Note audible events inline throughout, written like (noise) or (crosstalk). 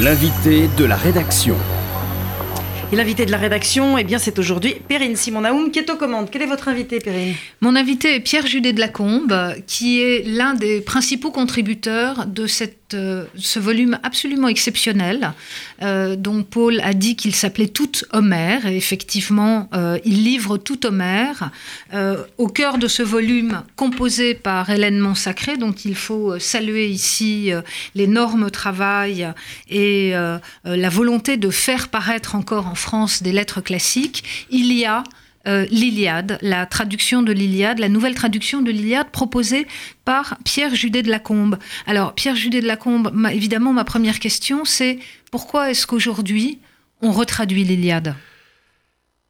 L'invité de la rédaction. Et l'invité de la rédaction, eh bien, c'est aujourd'hui Perrine Simon-Naoum qui est aux commandes. Quel est votre invité, Perrine? Mon invité est Pierre Judet de Lacombe, qui est l'un des principaux contributeurs de cette, euh, ce volume absolument exceptionnel, euh, dont Paul a dit qu'il s'appelait Tout Homère. Et effectivement, euh, il livre Tout Homère au cœur de ce volume composé par Hélène Montsacré, dont il faut saluer ici l'énorme travail et la volonté de faire paraître encore en France des lettres classiques, il y a euh, l'Iliade, la traduction de l'Iliade, la nouvelle traduction de l'Iliade proposée par Pierre Judet de Lacombe. Alors, Pierre Judet de Lacombe, évidemment, ma première question, c'est pourquoi est-ce qu'aujourd'hui, on retraduit l'Iliade?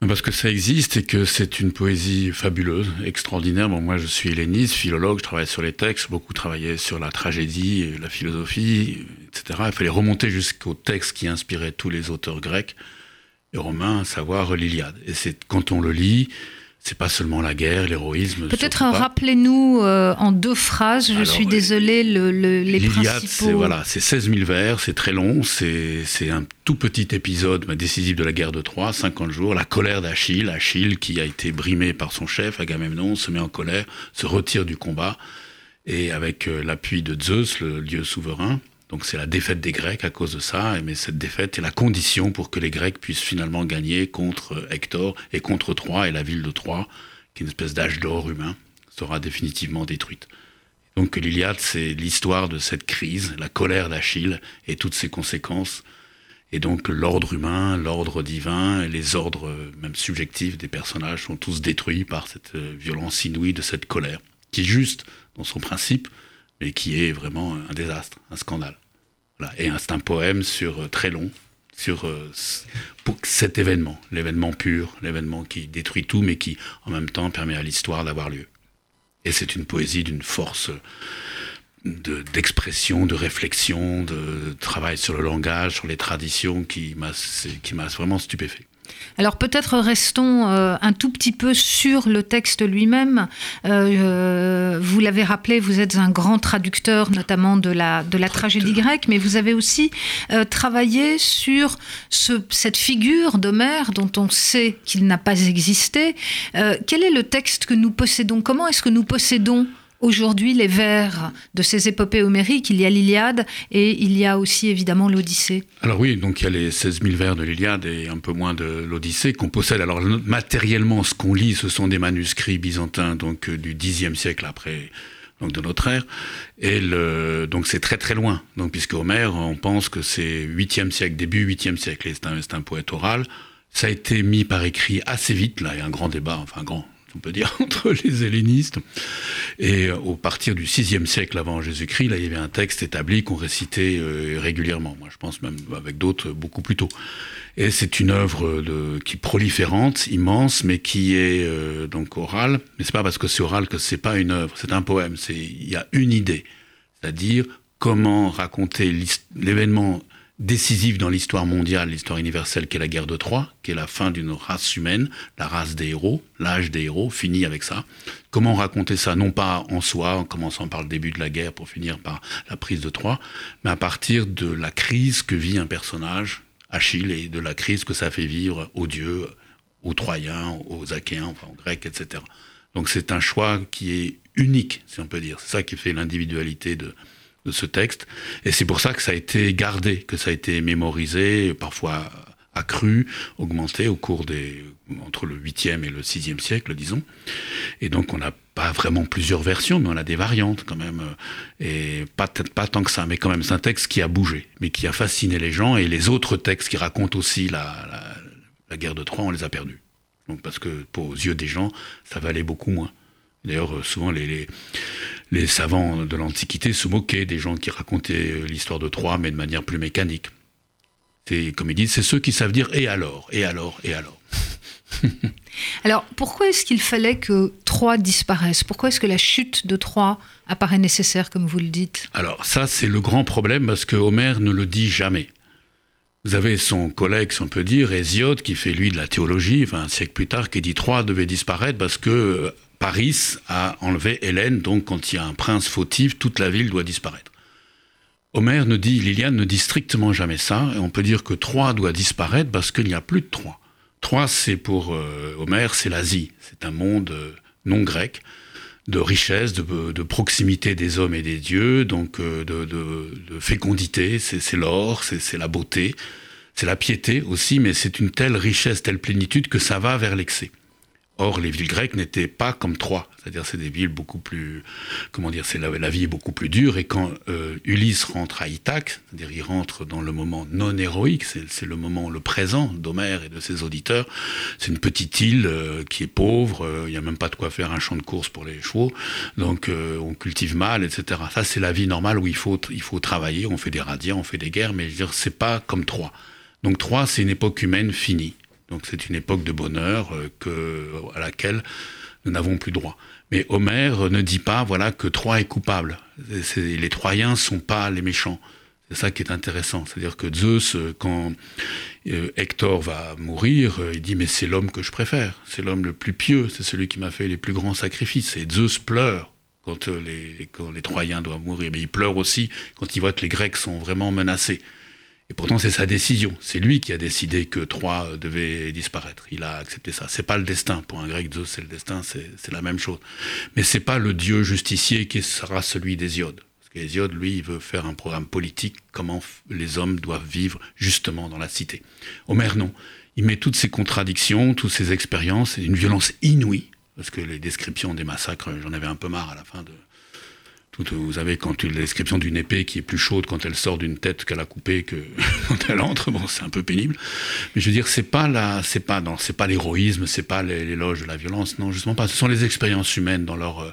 Parce que ça existe et que c'est une poésie fabuleuse, extraordinaire. Moi, je suis helléniste, philologue, je travaille sur les textes, beaucoup travaillé sur la tragédie, la philosophie, etc. Il fallait remonter jusqu'au texte qui inspirait tous les auteurs grecs et romain, savoir l'Iliade. Et c'est quand on le lit, c'est pas seulement la guerre, l'héroïsme. Peut-être rappelez-nous euh, en deux phrases, je suis désolé, le, les principaux... c'est voilà, c'est 16 000 vers, c'est très long, c'est un tout petit épisode décisif de la guerre de Troie, 50 jours, la colère d'Achille, Achille qui a été brimé par son chef, Agamemnon, se met en colère, se retire du combat, et avec euh, l'appui de Zeus, le dieu souverain, donc c'est la défaite des Grecs à cause de ça, mais cette défaite est la condition pour que les Grecs puissent finalement gagner contre Hector et contre Troie, et la ville de Troie, qui est une espèce d'âge d'or humain, sera définitivement détruite. Donc l'Iliade, c'est l'histoire de cette crise, la colère d'Achille et toutes ses conséquences. Et donc l'ordre humain, l'ordre divin, et les ordres même subjectifs des personnages sont tous détruits par cette euh, violence inouïe de cette colère, qui est juste dans son principe, mais qui est vraiment un désastre, un scandale. Et c'est un poème sur euh, très long sur euh, pour cet événement, l'événement pur, l'événement qui détruit tout, mais qui en même temps permet à l'histoire d'avoir lieu. Et c'est une poésie d'une force d'expression, de, réflexion, de travail sur le langage, sur les traditions qui m'a vraiment stupéfait. Alors peut-être restons euh, un tout petit peu sur le texte lui-même. Euh, vous l'avez rappelé, vous êtes un grand traducteur notamment de la, de la tragédie grecque, mais vous avez aussi euh, travaillé sur ce, cette figure d'Homère dont on sait qu'il n'a pas existé. quel est le texte que nous possédons? Comment est-ce que nous possédons aujourd'hui les vers de ces épopées homériques. Il y a l'Iliade et il y a aussi évidemment l'Odyssée. Alors oui, donc il y a les 16 000 vers de l'Iliade et un peu moins de l'Odyssée qu'on possède. Alors matériellement, ce qu'on lit, ce sont des manuscrits byzantins donc euh, du Xe siècle après donc de notre ère. Et donc c'est très très loin. Donc puisque Homère, on pense que c'est 8e siècle, début 8e siècle. C'est un, un poète oral. Ça a été mis par écrit assez vite. Là, il y a un grand débat, enfin grand, on peut dire, (laughs) entre les hellénistes. Et euh, au partir du VIe siècle avant Jésus-Christ, là, il y avait un texte établi qu'on récitait euh, régulièrement. Moi, je pense même avec d'autres beaucoup plus tôt. Et c'est une œuvre de, qui proliférante, immense, mais qui est euh, donc orale. Mais c'est pas parce que c'est oral que c'est pas une œuvre. C'est un poème. C'est il y a une idée, c'est-à-dire comment raconter l'événement décisive dans l'histoire mondiale, l'histoire universelle qu'est la guerre de Troie, qui est la fin d'une race humaine, la race des héros, l'âge des héros, fini avec ça. Comment raconter ça, non pas en soi, en commençant par le début de la guerre pour finir par la prise de Troie, mais à partir de la crise que vit un personnage, Achille, et de la crise que ça fait vivre aux dieux, aux Troyens, aux Achéens, enfin aux Grecs, etc. Donc c'est un choix qui est unique, si on peut dire. C'est ça qui fait l'individualité de, de ce texte. Et c'est pour ça que ça a été gardé, que ça a été mémorisé, parfois accru, augmenté au cours des entre le 8e et le 6e siècle, disons. Et donc on n'a pas vraiment plusieurs versions, mais on a des variantes quand même. Et pas, pas tant que ça, mais quand même, c'est un texte qui a bougé, mais qui a fasciné les gens. Et les autres textes qui racontent aussi la, la, guerre de Troie, on les a perdus. Donc parce que aux yeux des gens, ça valait beaucoup moins. D'ailleurs, souvent, les, savants de l'Antiquité se moquaient des gens qui racontaient euh, l'histoire de Troie, mais de manière plus mécanique. C'est, comme ils disent, c'est ceux qui savent dire et alors, et alors, et alors. (laughs) alors, pourquoi est-ce qu'il fallait que Troie disparaisse? Pourquoi est-ce que la chute de Troie apparaît nécessaire, comme vous le dites? Alors, ça, c'est le grand problème parce que Homère ne le dit jamais. Vous avez son collègue, si on peut dire, Hésiode, qui fait lui de la théologie, enfin, un siècle plus tard, qui dit Troie devait disparaître parce que euh, Paris a enlevé Hélène, donc quand il y a un prince fautif, toute la ville doit disparaître. Homère ne dit, Liliane ne dit strictement jamais ça, et on peut dire que Troie doit disparaître parce qu'il n'y a plus de Troie. Troie, c'est pour euh, Homère, c'est l'Asie, c'est un monde euh, non grec, de richesse, de, proximité des hommes et des dieux, donc euh, de, fécondité, c'est l'or, c'est la beauté, c'est la piété aussi, mais c'est une telle richesse, telle plénitude que ça va vers l'excès. Or, les villes grecques n'étaient pas comme Troie, c'est-à-dire c'est des villes beaucoup plus, comment dire, c'est la, vie est beaucoup plus dure. Et quand euh, Ulysse rentre à Ithaque, c'est-à-dire il rentre dans le moment non héroïque, c'est le moment, le présent d'Homère et de ses auditeurs. C'est une petite île euh, qui est pauvre, euh, il n'y a même pas de quoi faire un champ de course pour les chevaux, donc on cultive mal, etc. Ça c'est la vie normale où il faut il faut travailler, on fait des radiers, on fait des guerres, mais c'est pas comme Troie. Donc Troie c'est une époque humaine finie. Donc c'est une époque de bonheur euh, à laquelle nous n'avons plus droit. Mais Homère ne dit pas voilà que Troie est coupable. les Troyens sont pas les méchants. C'est ça qui est intéressant. C'est-à-dire que Zeus, euh, quand euh, Hector va mourir, il dit mais c'est l'homme que je préfère. C'est l'homme le plus pieux. C'est celui qui m'a fait les plus grands sacrifices. Et Zeus pleure quand les Troyens doivent mourir. Mais il pleure aussi quand il voit que les Grecs sont vraiment menacés. Et pourtant, c'est sa décision. C'est lui qui a décidé que Troie devait disparaître. Il a accepté ça. C'est pas le destin. Pour un grec, Zeus, c'est le destin, c'est la même chose. Mais c'est pas le dieu justicier qui sera celui d'Hésiode. Parce qu'Hésiode, lui, il veut faire un programme politique, comment les hommes doivent vivre justement dans la cité. Homère, non. Il met toutes ces contradictions, toutes ces expériences, une violence inouïe. Parce que les descriptions des massacres, j'en avais un peu marre à la fin de, vous avez quand une description d'une épée qui est plus chaude quand elle sort d'une tête qu'elle a coupée que (laughs) quand elle entre. Bon, c'est un peu pénible. Mais je veux dire, c'est pas la, c'est pas non, c'est pas l'héroïsme, c'est pas l'éloge de la violence. Non, justement pas. Ce sont les expériences humaines dans leur, euh,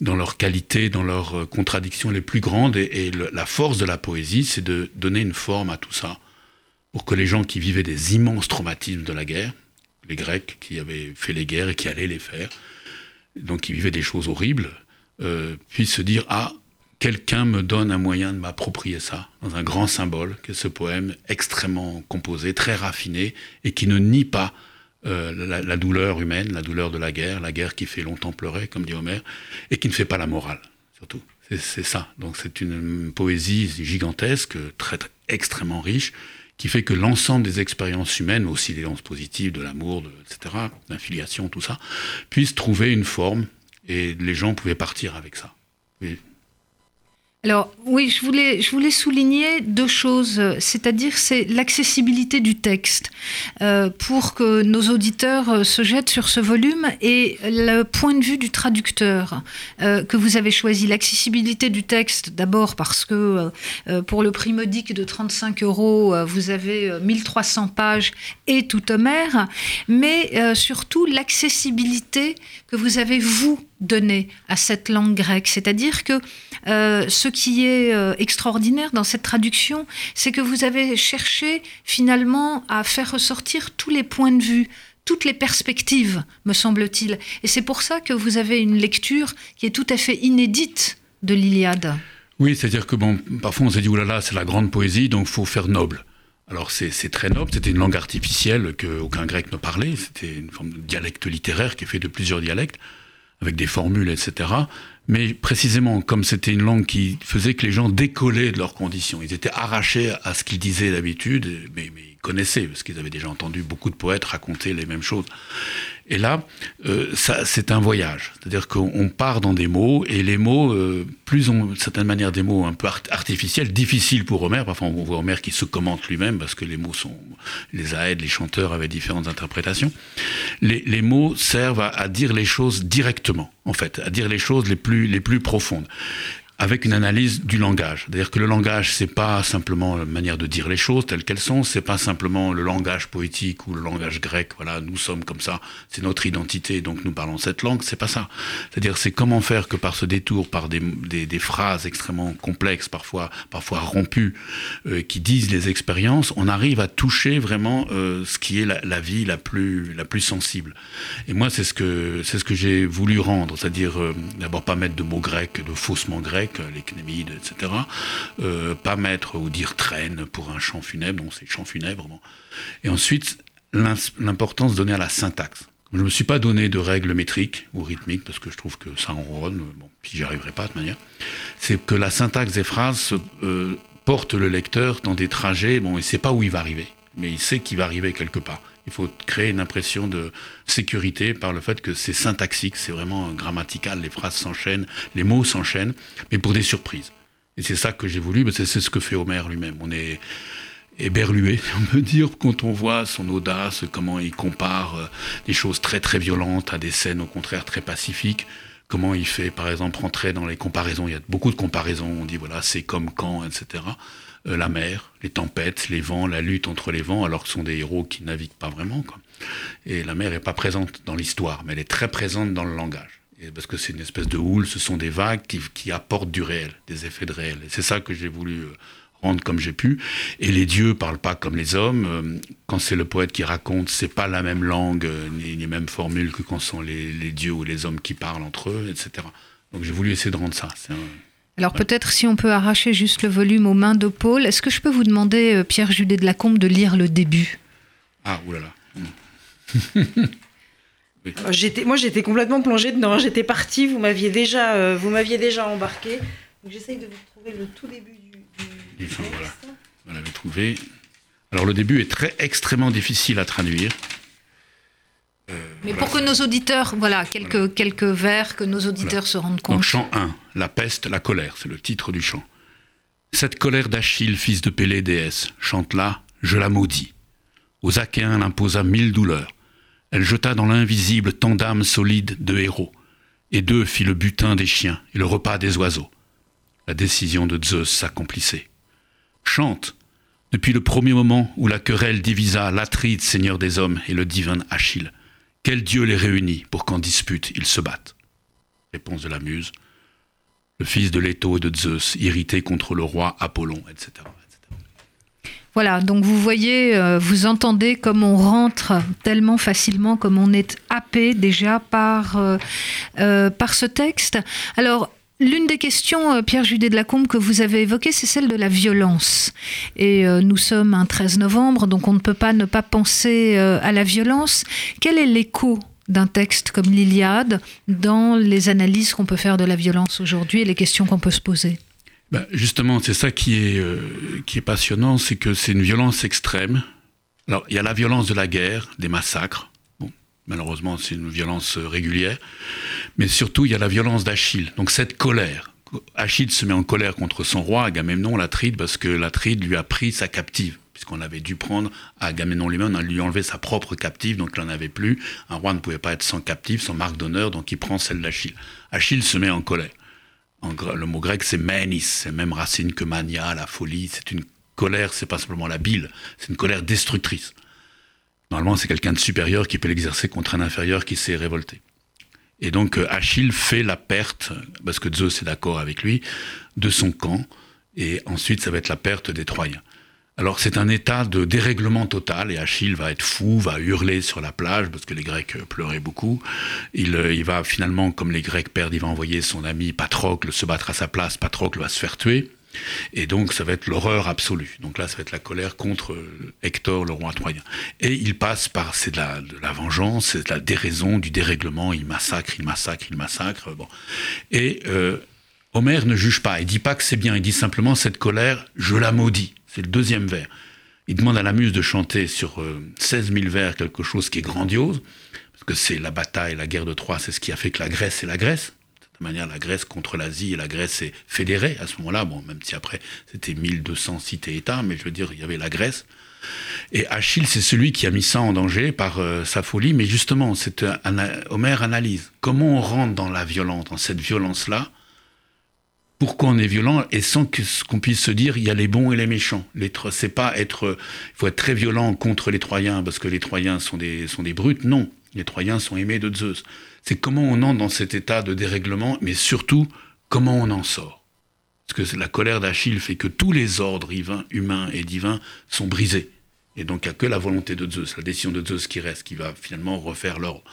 dans leur qualité, dans leurs euh, contradictions les plus grandes. Et, la force de la poésie, c'est de donner une forme à tout ça pour que les gens qui vivaient des immenses traumatismes de la guerre, les Grecs qui avaient fait les guerres et qui allaient les faire, donc qui vivaient des choses horribles, euh, puisse se dire ah quelqu'un me donne un moyen de m'approprier ça dans un grand symbole que ce poème extrêmement composé, très raffiné et qui ne nie pas euh, la, douleur humaine, la douleur de la guerre, la guerre qui fait longtemps pleurer, comme dit Homère, et qui ne fait pas la morale, surtout. C'est ça. Donc c'est une poésie gigantesque, très, extrêmement riche, qui fait que l'ensemble des expériences humaines, aussi des lances positives, de l'amour, etc., d'infiliation, tout ça, puissent trouver une forme et les gens pouvaient partir avec ça. Alors oui, je voulais, souligner deux choses, c'est-à-dire c'est l'accessibilité du texte euh, pour que nos auditeurs euh, se jettent sur ce volume et le point de vue du traducteur euh, que vous avez choisi. L'accessibilité du texte d'abord parce que pour le prix modique de 35 euros, vous avez 1300 pages et tout Homère, mais surtout l'accessibilité que vous avez vous donné à cette langue grecque, c'est-à-dire que ce qui est euh, extraordinaire dans cette traduction, c'est que vous avez cherché finalement à faire ressortir tous les points de vue, toutes les perspectives, me semble-t-il. Et c'est pour ça que vous avez une lecture qui est tout à fait inédite de l'Iliade. Oui, c'est-à-dire que parfois on s'est dit, oulala, c'est la grande poésie, donc faut faire noble. Alors c'est très noble, c'était une langue artificielle qu'aucun grec ne parlait, c'était une forme de dialecte littéraire qui est fait de plusieurs dialectes, avec des formules, etc. Mais précisément, comme c'était une langue qui faisait que les gens décollaient de leurs conditions, ils étaient arrachés à ce qu'ils disaient d'habitude, mais, ils connaissaient, parce qu'ils avaient déjà entendu beaucoup de poètes raconter les mêmes choses. Et là, euh, c'est un voyage. C'est-à-dire qu'on part dans des mots, et les mots, euh, plus ont, d'une certaine manière, des mots un peu artificiels, difficiles pour Homère. Parfois, on voit Homère qui se commente lui-même, parce que les mots sont... Les aèdes, les chanteurs avaient différentes interprétations. Les, les mots servent à, à, dire les choses directement, en fait, à dire les choses les plus, les plus profondes avec une analyse du langage. C'est-à-dire que le langage, c'est pas simplement la manière de dire les choses telles qu'elles sont, c'est pas simplement le langage poétique ou le langage grec. Voilà, nous sommes comme ça, c'est notre identité, donc nous parlons cette langue. C'est pas ça. C'est-à-dire, c'est comment faire que par ce détour, par des, des, des phrases extrêmement complexes, parfois, parfois rompues, euh, qui disent les expériences, on arrive à toucher vraiment euh, ce qui est la, vie la plus, la plus sensible. Et moi, c'est ce que, c'est ce que j'ai voulu rendre. C'est-à-dire, euh, d'abord pas mettre de mots grecs, de faussements grecs les Cnémides, etc. Euh, pas mettre ou dire traîne pour un chant funèbre, non, c'est chant funèbre. Et ensuite, l'importance donnée à la syntaxe. Je ne me suis pas donné de règles métriques ou rythmiques parce que je trouve que ça enronne, bon, puis j'y arriverai pas de manière. C'est que la syntaxe des phrases euh, porte le lecteur dans des trajets, bon, il ne sait pas où il va arriver, mais il sait qu'il va arriver quelque part. Il faut créer une impression de sécurité par le fait que c'est syntaxique, c'est vraiment grammatical, les phrases s'enchaînent, les mots s'enchaînent, mais pour des surprises. Et c'est ça que j'ai voulu, c'est ce que fait Homer lui-même. On est éberlué, (laughs) on peut dire, quand on voit son audace, comment il compare euh, des choses très très violentes à des scènes au contraire très pacifiques comment il fait, par exemple, rentrer dans les comparaisons. Il y a beaucoup de comparaisons. On dit, voilà, c'est comme quand, etc. Euh, la mer, les tempêtes, les vents, la lutte entre les vents, alors que ce sont des héros qui naviguent pas vraiment. Quoi. Et la mer n'est pas présente dans l'histoire, mais elle est très présente dans le langage. Et parce que c'est une espèce de houle, ce sont des vagues qui, qui apportent du réel, des effets de réel. C'est ça que j'ai voulu euh, rendre comme j'ai pu. Et les dieux parlent pas comme les hommes. Euh, quand c'est le poète qui raconte, c'est pas la même langue euh, ni les mêmes formules que quand sont les, dieux ou les hommes qui parlent entre eux, etc. Donc j'ai voulu essayer de rendre ça. Alors peut-être si on peut arracher juste le volume aux mains de Paul, est-ce que je peux vous demander, euh, Pierre Judet de Lacombe, de lire le début? Ah, oulala. (laughs) J'étais, moi, j'étais complètement plongée dedans. J'étais partie. Vous m'aviez déjà, vous m'aviez déjà embarqué. Donc j'essaye de vous trouver le tout début on l'avait trouvé. Alors le début est très extrêmement difficile à traduire. Euh, Mais pour que nos auditeurs, voilà, quelques, quelques vers, que nos auditeurs se rendent compte. chant 1, La peste, la colère, c'est le titre du chant. Cette colère d'Achille, fils de Pélée, déesse, chante là, je la maudis. Aux Achéens l'imposa mille douleurs. Elle jeta dans l'invisible tant d'âmes solides de héros. Et d'eux fit le butin des chiens et le repas des oiseaux. La décision de Zeus s'accomplissait chante, depuis le premier moment où la querelle divisa l'Atride, seigneur des hommes, et le divin Achille. Quel dieu les réunit pour qu'en dispute ils se battent Réponse de la muse. Le fils de Leto et de Zeus, irrité contre le roi Apollon, etc. Voilà, donc vous voyez, euh, vous entendez comme on rentre tellement facilement, comme on est happé déjà par, euh, euh, par ce texte. Alors, L'une des questions, euh, Pierre Judet de la Combe, que vous avez évoquées, c'est celle de la violence. Et euh, nous sommes un 13 novembre, donc on ne peut pas ne pas penser euh, à la violence. Quel est l'écho d'un texte comme l'Iliade dans les analyses qu'on peut faire de la violence aujourd'hui et les questions qu'on peut se poser? Ben, Justement, c'est ça qui est, qui est passionnant, c'est que c'est une violence extrême. Alors, il y a la violence de la guerre, des massacres, Malheureusement, c'est une violence régulière. Mais surtout, il y a la violence d'Achille. Donc cette colère. Achille se met en colère contre son roi, Agamemnon, l'Atride, parce que l'Atride lui a pris sa captive. Puisqu'on avait dû prendre Agamemnon lui-même, on lui enlevé sa propre captive, donc il n'en avait plus. Un roi ne pouvait pas être sans captive, sans marque d'honneur, donc il prend celle d'Achille. Achille se met en colère. le mot grec, c'est manis, c'est même racine que mania, la folie. C'est une colère, c'est pas simplement la bile, c'est une colère destructrice. Normalement, c'est quelqu'un de supérieur qui peut l'exercer contre un inférieur qui s'est révolté. Et donc euh, Achille fait la perte, parce que Zeus est d'accord avec lui, de son camp, et ensuite ça va être la perte des Troyens. Alors c'est un état de dérèglement total, et Achille va être fou, va hurler sur la plage, parce que les Grecs pleuraient beaucoup. Il, euh, il va finalement, comme les Grecs perdent, il va envoyer son ami Patrocle se battre à sa place, Patrocle va se faire tuer. Et donc, ça va être l'horreur absolue. Donc là, ça va être la colère contre Hector, le roi troyen. Et il passe par, c'est de la, vengeance, c'est de la déraison, du dérèglement. Il massacre, il massacre, il massacre. Bon. Et euh, Homère ne juge pas. Il dit pas que c'est bien. Il dit simplement cette colère, je la maudis. C'est le deuxième vers. Il demande à la muse de chanter sur 16 euh, 000 vers quelque chose qui est grandiose, parce que c'est la bataille, la guerre de Troie, c'est ce qui a fait que la Grèce est la Grèce manière, la Grèce contre l'Asie, et la Grèce est fédérée à ce moment-là, bon, même si après c'était 1200 cités-États, mais je veux dire, il y avait la Grèce. Et Achille, c'est celui qui a mis ça en danger par euh, sa folie, mais justement, c'est Homère analyse. Comment on rentre dans la violence, dans cette violence-là, pourquoi on est violent? Et sans qu'on puisse se dire il y a les bons et les méchants. C'est pas être, il faut être très violent contre les Troyens parce que les Troyens sont des sont des brutes. Non, les Troyens sont aimés de Zeus c'est comment on entre dans cet état de dérèglement, mais surtout comment on en sort. Parce que la colère d'Achille fait que tous les ordres humains et divins sont brisés. Et donc il n'y a que la volonté de Zeus, la décision de Zeus qui reste, qui va finalement refaire l'ordre.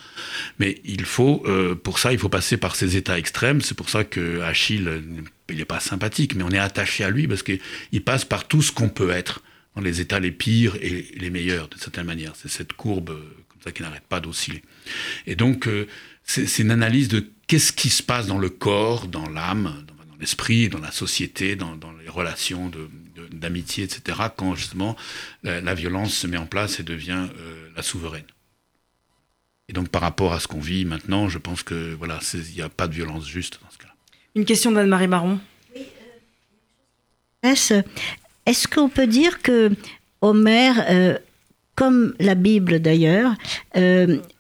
Mais il faut, euh, pour ça, il faut passer par ces états extrêmes. C'est pour ça que Achille, il n'est pas sympathique, mais on est attaché à lui parce qu'il passe par tout ce qu'on peut être dans les états les pires et les meilleurs, de certaine manière. C'est cette courbe euh, comme ça qui n'arrête pas d'osciller. Et donc, euh, c'est une analyse de qu'est-ce qui se passe dans le corps, dans l'âme, dans, l'esprit, dans la société, dans, les relations d'amitié, etc., quand justement la, violence se met en place et devient euh, la souveraine. Et donc par rapport à ce qu'on vit maintenant, je pense que voilà, il n'y a pas de violence juste dans ce cas-là. Une question d'Anne-Marie Marron. Oui, euh, Est-ce qu'on peut dire que Homère, euh, comme la Bible d'ailleurs,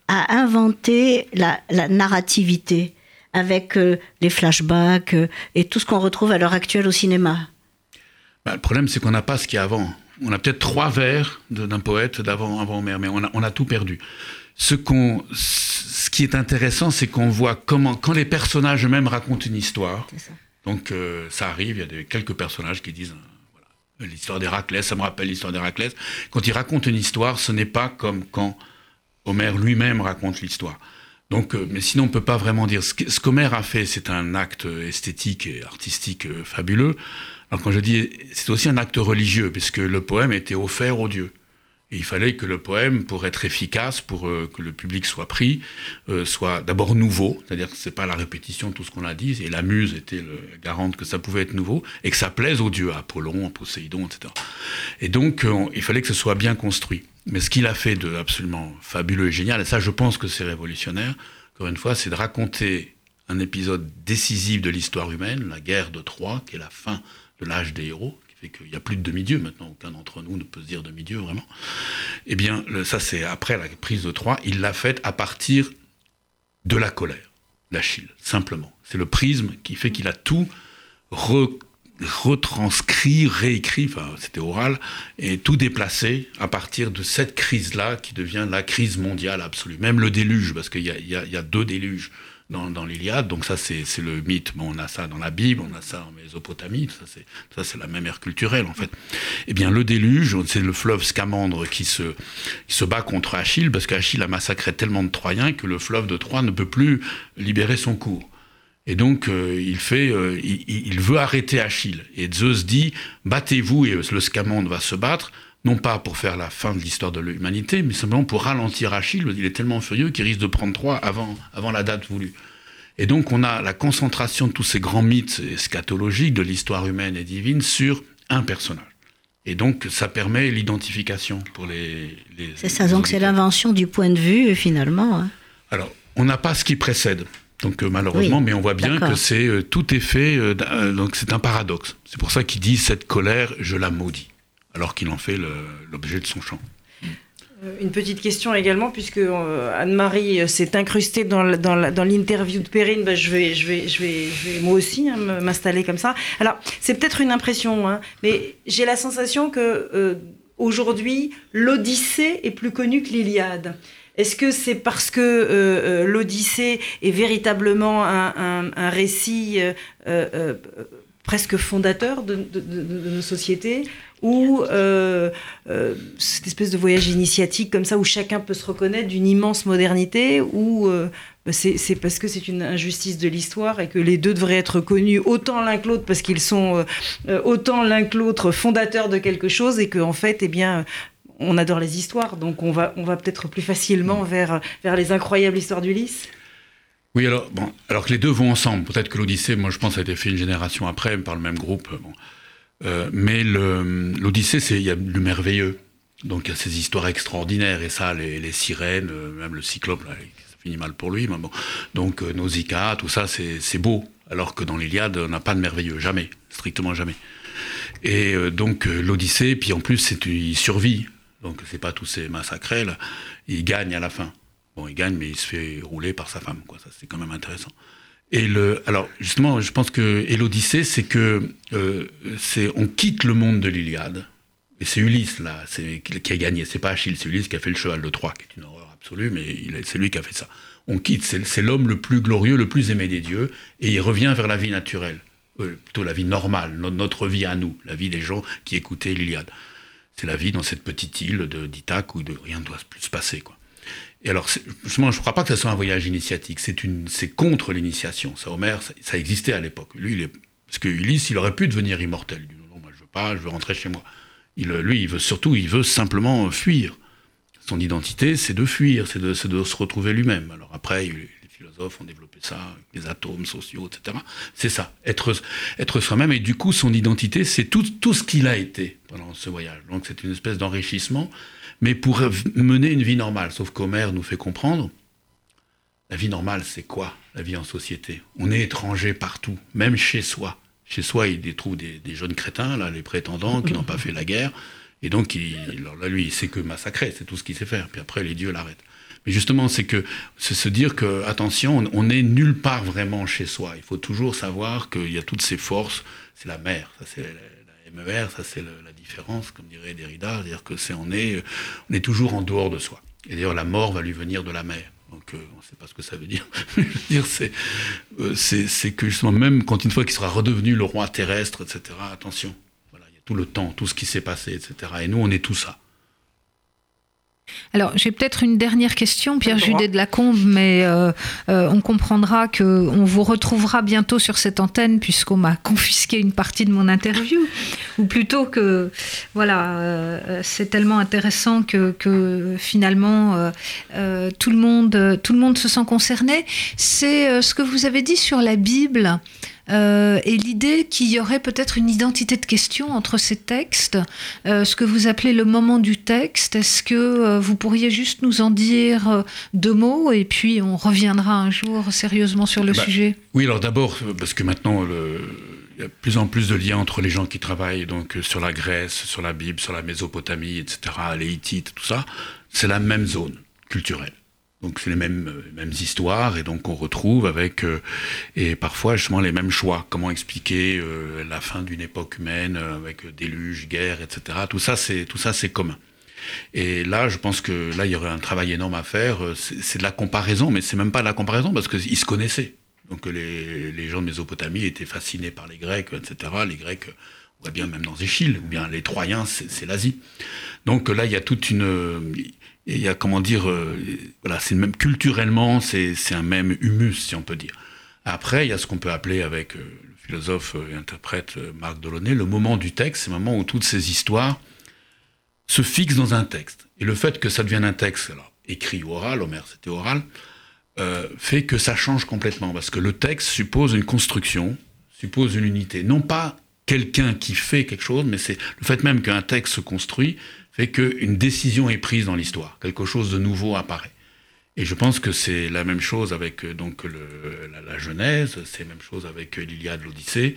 a inventé la, la narrativité avec euh, les flashbacks euh, et tout ce qu'on retrouve à l'heure actuelle au cinéma bah, Le problème, c'est qu'on n'a pas ce qu'il y a avant. On a peut-être trois vers d'un poète d'avant avant mais on a, on a tout perdu. Ce, qu'on, ce qui est intéressant, c'est qu'on voit comment, quand les personnages eux-mêmes racontent une histoire, donc euh, ça arrive, il y a des, quelques personnages qui disent voilà, l'histoire d'Héraclès, ça me rappelle l'histoire d'Héraclès. Quand ils racontent une histoire, ce n'est pas comme quand Homère lui-même raconte l'histoire. Donc, euh, mais sinon, on peut pas vraiment dire. Ce qu'Homère a fait, c'est un acte esthétique et artistique euh, fabuleux. Alors, quand je dis, c'est aussi un acte religieux, puisque le poème était offert aux dieux. Il fallait que le poème, pour être efficace, pour euh, que le public soit pris, soit d'abord nouveau, c'est-à-dire que c'est pas la répétition de tout ce qu'on a dit, et la muse était le garante que ça pouvait être nouveau, et que ça plaise aux dieux, à Apollon, à Poséidon, etc. Et donc, il fallait que ce soit bien construit. Mais ce qu'il a fait de absolument fabuleux et génial, et ça je pense que c'est révolutionnaire, encore une fois, c'est de raconter un épisode décisif de l'histoire humaine, la guerre de Troie, qui est la fin de l'âge des héros, fait qu'il n'y a plus de demi-dieu maintenant, aucun d'entre nous ne peut se dire demi-dieu vraiment. Eh bien, ça c'est après la prise de Troie, il l'a faite à partir de la colère d'Achille, simplement. C'est le prisme qui fait qu'il a tout retranscrit, réécrit, enfin c'était oral, et tout déplacé à partir de cette crise-là qui devient la crise mondiale absolue. Même le déluge, parce qu'il y a, deux déluges dans, dans l'Iliade, donc ça c'est le mythe, bon, on a ça dans la Bible, on a ça en Mésopotamie, ça c'est la même ère culturelle en fait. Eh bien le déluge, c'est le fleuve Scamandre qui se, qui se bat contre Achille, parce qu'Achille a massacré tellement de Troyens que le fleuve de Troie ne peut plus libérer son cours. Et donc, euh, il, fait, euh, il, veut arrêter Achille. Et Zeus dit Battez-vous, et le Scamande va se battre, non pas pour faire la fin de l'histoire de l'humanité, mais simplement pour ralentir Achille. Il est tellement furieux qu'il risque de prendre Troie avant, avant la date voulue. Et donc, on a la concentration de tous ces grands mythes eschatologiques de l'histoire humaine et divine sur un personnage. Et donc, ça permet l'identification pour les. c'est ça, donc c'est l'invention du point de vue, finalement. Hein. Alors, on n'a pas ce qui précède. Donc euh, malheureusement, mais on voit bien que c'est euh, tout est fait. Euh, donc c'est un paradoxe. C'est pour ça qu'il dit cette colère, je la maudis, alors qu'il en fait l'objet de son chant. Une petite question également, puisque Anne-Marie s'est incrustée dans, l'interview de Perrine, bah, je, vais, je, vais, je, vais, moi aussi hein, m'installer comme ça. Alors, c'est peut-être une impression, hein, mais j'ai la sensation que aujourd'hui, l'Odyssée est plus connue que l'Iliade. Est-ce que c'est parce que euh, euh, l'Odyssée est véritablement un, récit euh, presque fondateur de, nos sociétés? Ou cette espèce de voyage initiatique comme ça où chacun peut se reconnaître d'une immense modernité ou bah, c'est parce que c'est une injustice de l'histoire et que les deux devraient être connus autant l'un que l'autre parce qu'ils sont autant l'un que l'autre fondateurs de quelque chose et qu'en en fait, eh bien, on adore les histoires, donc on va, on va peut-être plus facilement vers, vers les incroyables histoires d'Ulysse. Oui, alors, bon, alors que les deux vont ensemble. Peut-être que l'Odyssée, moi je pense, a été fait une génération après par le même groupe. Bon. Euh, mais l'Odyssée, il y a du merveilleux. Donc il y a ces histoires extraordinaires, et ça, les, sirènes, euh, même le cyclope, ça finit mal pour lui. Mais bon. Donc euh, Nausicaa, tout ça, c'est beau. Alors que dans l'Iliade, on n'a pas de merveilleux, jamais, strictement jamais. Et donc l'Odyssée, puis en plus, il survit. Donc c'est pas tous ces massacrés là. Il gagne à la fin. Bon, il gagne, mais il se fait rouler par sa femme. Quoi. Ça, c'est quand même intéressant. Et le, alors justement, je pense que et l'Odyssée, c'est que euh, c'est on quitte le monde de l'Iliade. Et c'est Ulysse là, c'est qui a gagné. C'est pas Achille, c'est Ulysse qui a fait le cheval de Troie, qui est une horreur absolue, mais c'est lui qui a fait ça. On quitte, c'est l'homme le plus glorieux, le plus aimé des dieux, et il revient vers la vie naturelle, euh, plutôt la vie normale, notre vie à nous, la vie des gens qui écoutaient l'Iliade c'est la vie dans cette petite île d'Ithaque où rien ne doit plus se passer. Quoi. Et alors, justement, je ne crois pas que ce soit un voyage initiatique. C'est une, c'est contre l'initiation. Ça, Homère, ça, existait à l'époque. Lui, parce que Ulysse, il aurait pu devenir immortel. Il non, moi, je veux pas, je veux rentrer chez moi. Il, lui, il veut surtout, il veut simplement fuir. Son identité, c'est de fuir, c'est de, se retrouver lui-même. Alors après, il, philosophes ont développé ça, les atomes sociaux, etc. C'est ça, être, soi-même. Et du coup, son identité, c'est tout ce qu'il a été pendant ce voyage. Donc c'est une espèce d'enrichissement, mais pour mener une vie normale. Sauf qu'Homère nous fait comprendre, la vie normale, c'est quoi la vie en société? On est étranger partout, même chez soi. Chez soi, il trouve des, des jeunes crétins, là, les prétendants, qui n'ont pas fait la guerre. Et donc, il, là, lui, il sait que massacrer, c'est tout ce qu'il sait faire. Puis après, les dieux l'arrêtent. Mais justement, c'est que c'est se dire que attention, on n'est nulle part vraiment chez soi. Il faut toujours savoir qu'il y a toutes ces forces. C'est la mer, ça c'est MER, ça c'est la différence, comme dirait Derrida, c'est-à-dire que c'est on est toujours en dehors de soi. Et d'ailleurs, la mort va lui venir de la mer. Donc, euh, on ne sait pas ce que ça veut dire. (laughs) euh, c'est, c'est, que justement, même quand une fois qu'il sera redevenu le roi terrestre, etc., attention, voilà, il y a tout le temps, tout ce qui s'est passé, etc. Et nous, on est tout ça. Alors, j'ai peut-être une dernière question, Pierre Judet de la Combe, mais euh, euh, on comprendra qu'on vous retrouvera bientôt sur cette antenne, puisqu'on m'a (laughs) confisqué une partie de mon interview. Ou plutôt que, voilà, euh, c'est tellement intéressant que, que finalement, tout, le monde, tout le monde se sent concerné. C'est ce que vous avez dit sur la Bible. Euh, et l'idée qu'il y aurait peut-être une identité de question entre ces textes, euh, ce que vous appelez le moment du texte. Est-ce que euh, vous pourriez juste nous en dire deux mots et puis on reviendra un jour sérieusement sur le bah, sujet? Oui, alors d'abord, parce que maintenant, il y a de plus en plus de liens entre les gens qui travaillent donc sur la Grèce, sur la Bible, sur la Mésopotamie, etc., les Hittites, tout ça. C'est la même zone culturelle. Donc c'est les mêmes, euh, mêmes histoires et donc on retrouve avec euh, et parfois justement les mêmes choix. Comment expliquer euh, la fin d'une époque humaine avec déluge, guerre, etc. Tout ça c'est tout ça c'est commun. Et là, je pense que là il y aurait un travail énorme à faire. C'est de la comparaison, mais c'est même pas de la comparaison parce qu'ils se connaissaient. Donc les, les gens de Mésopotamie étaient fascinés par les Grecs, etc. Les Grecs on voit bien même dans Échille, ou bien les Troyens, c'est l'Asie. Donc là, il y a toute une, il y a comment dire, euh, voilà, c'est même culturellement, c'est un même humus, si on peut dire. Après, il y a ce qu'on peut appeler avec euh, le philosophe et interprète euh, Marc Delaunay, le moment du texte, c'est le moment où toutes ces histoires se fixent dans un texte. Et le fait que ça devienne un texte, alors, écrit ou oral, Homère c'était oral, fait que ça change complètement, parce que le texte suppose une construction, suppose une unité. Non pas quelqu'un qui fait quelque chose, mais c'est le fait même qu'un texte se construit fait qu'une décision est prise dans l'histoire, quelque chose de nouveau apparaît. Et je pense que c'est la même chose avec euh, donc le, la, Genèse, c'est la même chose avec euh, l'Iliade, l'Odyssée,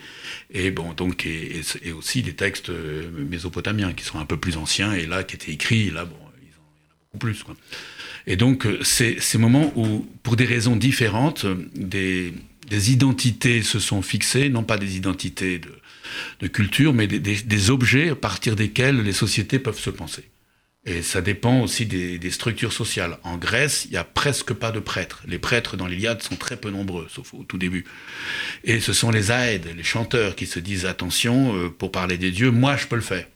et bon donc et, et, aussi des textes euh, mésopotamiens qui sont un peu plus anciens et là qui étaient écrits, là bon, il y en a beaucoup plus. Quoi. Et donc c'est ces moments où, pour des raisons différentes, des identités se sont fixées, non pas des identités de de culture, mais des, objets à partir desquels les sociétés peuvent se penser. Et ça dépend aussi des, structures sociales. En Grèce, il n'y a presque pas de prêtres. Les prêtres dans l'Iliade sont très peu nombreux, sauf au tout début. Et ce sont les aèdes, les chanteurs, qui se disent attention, euh, pour parler des dieux, moi je peux le faire.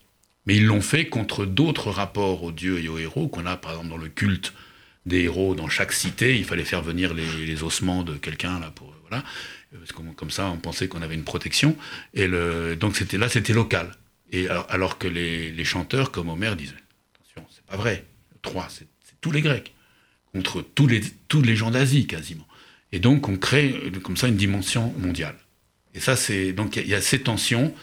Mais ils l'ont fait contre d'autres rapports aux dieux et aux héros qu'on a, par exemple, dans le culte des héros dans chaque cité. Il fallait faire venir les, ossements de quelqu'un là pour voilà parce que comme ça, on pensait qu'on avait une protection. Et le, donc c'était là, c'était local. Et alors, que les, chanteurs, comme Homère, disaient attention, c'est pas vrai. Trois, c'est tous les Grecs contre tous les les gens d'Asie quasiment. Et donc on crée comme ça une dimension mondiale. Et ça, c'est donc il y, a ces tensions.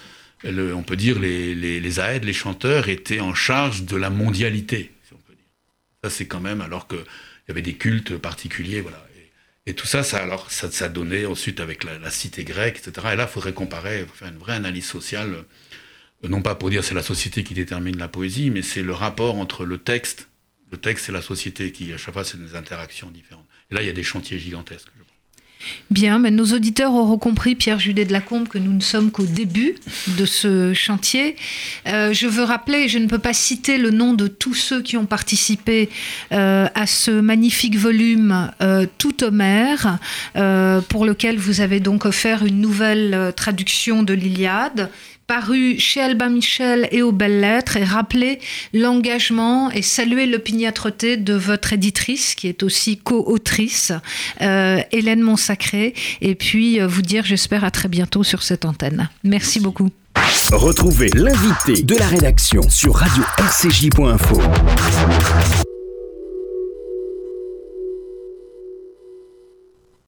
On peut dire les, les, les les chanteurs étaient en charge de la mondialité, si on peut dire. Ça, c'est quand même alors qu'il y avait des cultes particuliers, voilà. Et tout ça, ça, alors, ça, donnait ensuite avec la, cité grecque, etc. Et là, il faudrait comparer, faire une vraie analyse sociale, euh, non pas pour dire c'est la société qui détermine la poésie, mais c'est le rapport entre le texte, le texte et la société qui, à chaque fois, c'est des interactions différentes. Et là, il y a des chantiers gigantesques. Bien, mais nos auditeurs auront compris, Pierre Judet de la Combe, que nous ne sommes qu'au début de ce chantier. Euh, je veux rappeler, je ne peux pas citer le nom de tous ceux qui ont participé euh, à ce magnifique volume euh, Tout Homère, pour lequel vous avez donc offert une nouvelle traduction de l'Iliade paru chez Albin Michel et aux Belles Lettres et rappeler l'engagement et saluer l'opiniâtreté de votre éditrice qui est aussi co-autrice, euh, Hélène Monsacré, et puis euh, vous dire j'espère à très bientôt sur cette antenne. Merci, beaucoup. Retrouvez l'invité de la rédaction sur radio-rcj.info.